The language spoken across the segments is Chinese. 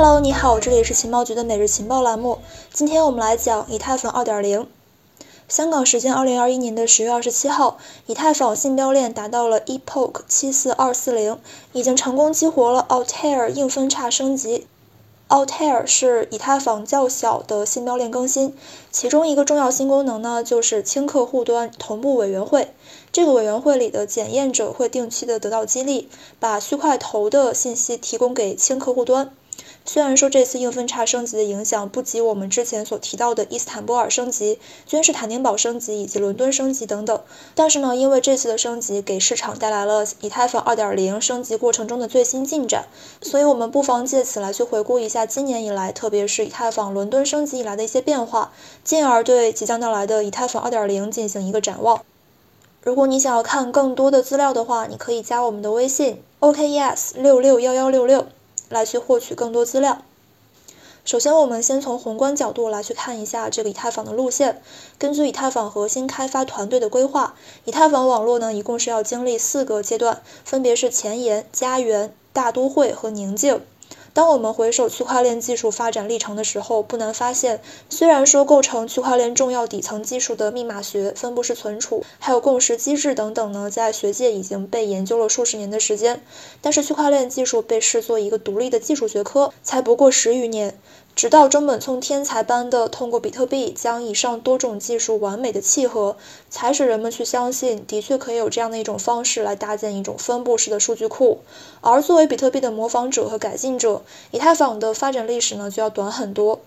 Hello，你好，这里是情报局的每日情报栏目。今天我们来讲以太坊2.0。香港时间2021年的十月二十七号，以太坊信标链达到了 Epoch 74240，已经成功激活了 Altair 硬分叉升级。Altair 是以太坊较小的信标链更新，其中一个重要新功能呢，就是轻客户端同步委员会。这个委员会里的检验者会定期的得到激励，把区块头的信息提供给轻客户端。虽然说这次硬分叉升级的影响不及我们之前所提到的伊斯坦布尔升级、君士坦丁堡升级以及伦敦升级等等，但是呢，因为这次的升级给市场带来了以太坊2.0升级过程中的最新进展，所以我们不妨借此来去回顾一下今年以来，特别是以太坊伦敦升级以来的一些变化，进而对即将到来的以太坊2.0进行一个展望。如果你想要看更多的资料的话，你可以加我们的微信 OKES 六六幺幺六六。来去获取更多资料。首先，我们先从宏观角度来去看一下这个以太坊的路线。根据以太坊核心开发团队的规划，以太坊网络呢一共是要经历四个阶段，分别是前沿、家园、大都会和宁静。当我们回首区块链技术发展历程的时候，不难发现，虽然说构成区块链重要底层技术的密码学、分布式存储，还有共识机制等等呢，在学界已经被研究了数十年的时间，但是区块链技术被视作一个独立的技术学科，才不过十余年。直到中本聪天才般的通过比特币将以上多种技术完美的契合，才使人们去相信，的确可以有这样的一种方式来搭建一种分布式的数据库。而作为比特币的模仿者和改进者，以太坊的发展历史呢就要短很多。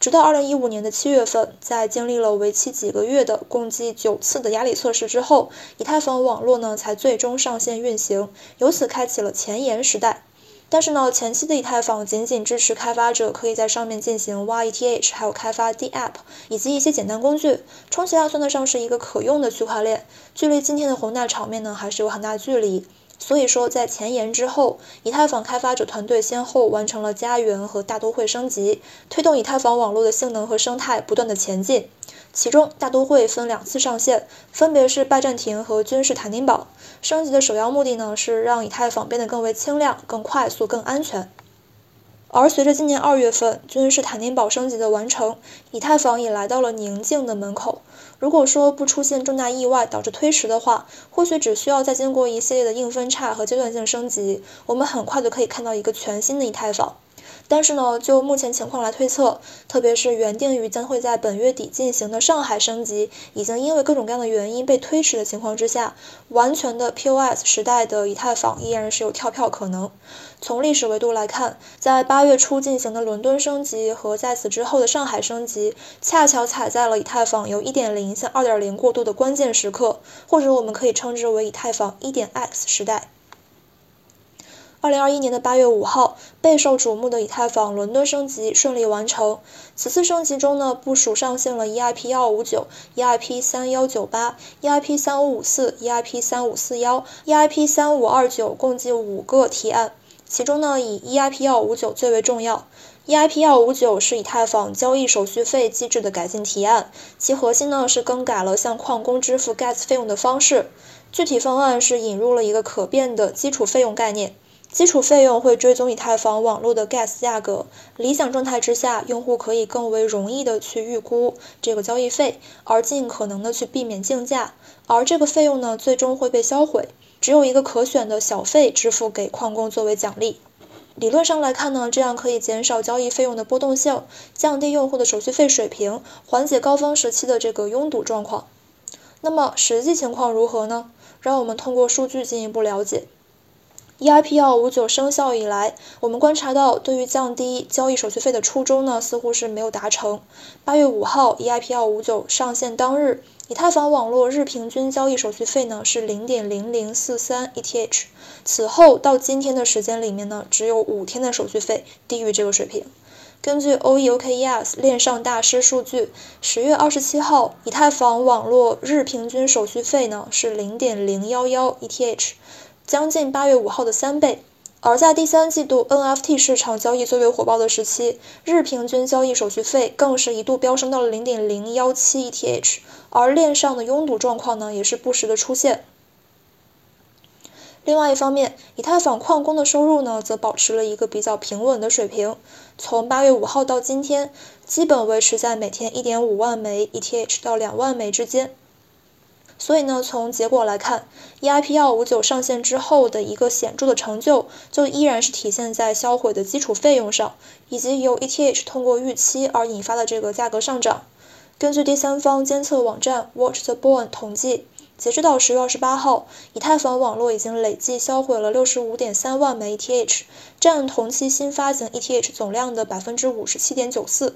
直到二零一五年的七月份，在经历了为期几个月的共计九次的压力测试之后，以太坊网络呢才最终上线运行，由此开启了前沿时代。但是呢，前期的以太坊仅仅支持开发者可以在上面进行挖 ETH，还有开发 DApp 以及一些简单工具，充其量算得上是一个可用的区块链。距离今天的宏大场面呢，还是有很大距离。所以说，在前沿之后，以太坊开发者团队先后完成了家园和大都会升级，推动以太坊网络的性能和生态不断的前进。其中，大都会分两次上线，分别是拜占庭和君士坦丁堡。升级的首要目的呢，是让以太坊变得更为轻量、更快速、更安全。而随着今年二月份君士坦丁堡升级的完成，以太坊也来到了宁静的门口。如果说不出现重大意外导致推迟的话，或许只需要再经过一系列的硬分叉和阶段性升级，我们很快就可以看到一个全新的以太坊。但是呢，就目前情况来推测，特别是原定于将会在本月底进行的上海升级，已经因为各种各样的原因被推迟的情况之下，完全的 POS 时代的以太坊依然是有跳票可能。从历史维度来看，在八月初进行的伦敦升级和在此之后的上海升级，恰巧踩在了以太坊由1.0向2.0过渡的关键时刻，或者我们可以称之为以太坊 1.x 时代。二零二一年的八月五号，备受瞩目的以太坊伦敦升级顺利完成。此次升级中呢，部署上线了 EIP 幺五九、EIP 三幺九八、EIP 三五五四、EIP 三五四幺、EIP 三五二九，共计五个提案。其中呢，以 EIP 幺五九最为重要。EIP 幺五九是以太坊交易手续费机制的改进提案，其核心呢是更改了向矿工支付 Gas 费用的方式。具体方案是引入了一个可变的基础费用概念。基础费用会追踪以太坊网络的 gas 价格，理想状态之下，用户可以更为容易的去预估这个交易费，而尽可能的去避免竞价，而这个费用呢，最终会被销毁，只有一个可选的小费支付给矿工作为奖励。理论上来看呢，这样可以减少交易费用的波动性，降低用户的手续费水平，缓解高峰时期的这个拥堵状况。那么实际情况如何呢？让我们通过数据进一步了解。EIP 幺五九生效以来，我们观察到，对于降低交易手续费的初衷呢，似乎是没有达成。八月五号，EIP 幺五九上线当日，以太坊网络日平均交易手续费呢是零点零零四三 ETH。此后到今天的时间里面呢，只有五天的手续费低于这个水平。根据 OKES 链上大师数据，十月二十七号，以太坊网络日平均手续费呢是零点零幺幺 ETH。将近八月五号的三倍，而在第三季度 NFT 市场交易最为火爆的时期，日平均交易手续费更是一度飙升到了零点零幺七 ETH，而链上的拥堵状况呢，也是不时的出现。另外一方面，以太坊矿工的收入呢，则保持了一个比较平稳的水平，从八月五号到今天，基本维持在每天一点五万枚 ETH 到两万枚之间。所以呢，从结果来看，EIP 幺五九上线之后的一个显著的成就，就依然是体现在销毁的基础费用上，以及由 ETH 通过预期而引发的这个价格上涨。根据第三方监测网站 Watch the Bone 统计。截止到十月二十八号，以太坊网络已经累计销毁了六十五点三万枚 ETH，占同期新发行 ETH 总量的百分之五十七点九四。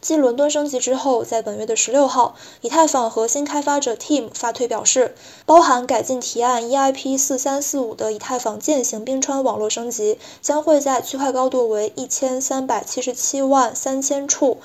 继伦敦升级之后，在本月的十六号，以太坊核心开发者 Team 发推表示，包含改进提案 EIP 四三四五的以太坊践行冰川网络升级，将会在区块高度为一千三百七十七万三千处，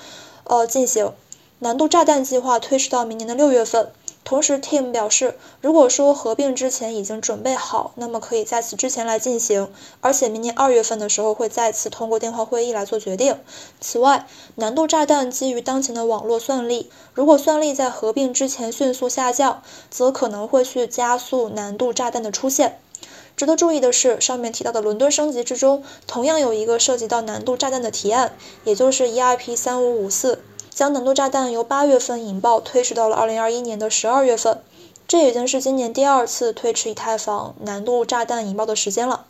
呃进行，难度炸弹计划推迟到明年的六月份。同时，Team 表示，如果说合并之前已经准备好，那么可以在此之前来进行，而且明年二月份的时候会再次通过电话会议来做决定。此外，难度炸弹基于当前的网络算力，如果算力在合并之前迅速下降，则可能会去加速难度炸弹的出现。值得注意的是，上面提到的伦敦升级之中，同样有一个涉及到难度炸弹的提案，也就是 EIP 三五五四。将难度炸弹由八月份引爆推迟到了二零二一年的十二月份，这已经是今年第二次推迟以太坊难度炸弹引爆的时间了。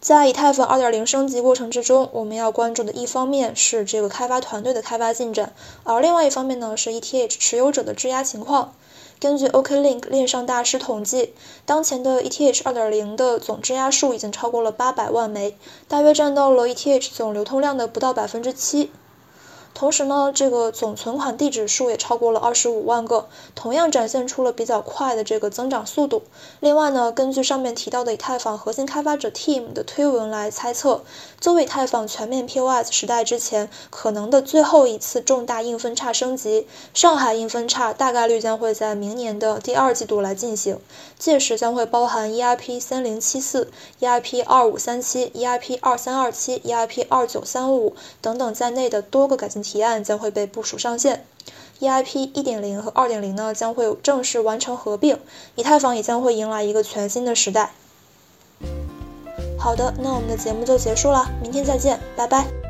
在以太坊二点零升级过程之中，我们要关注的一方面是这个开发团队的开发进展，而另外一方面呢是 ETH 持有者的质押情况。根据 OKLink 链上大师统计，当前的 ETH 二点零的总质押数已经超过了八百万枚，大约占到了 ETH 总流通量的不到百分之七。同时呢，这个总存款地址数也超过了二十五万个，同样展现出了比较快的这个增长速度。另外呢，根据上面提到的以太坊核心开发者 Team 的推文来猜测，作为以太坊全面 POS 时代之前可能的最后一次重大硬分叉升级，上海硬分叉大概率将会在明年的第二季度来进行，届时将会包含 EIP 三零七四、EIP 二五三七、EIP 二三二七、EIP 二九三五等等在内的多个改进。提案将会被部署上线，EIP 一点零和二点零呢将会正式完成合并，以太坊也将会迎来一个全新的时代。好的，那我们的节目就结束了，明天再见，拜拜。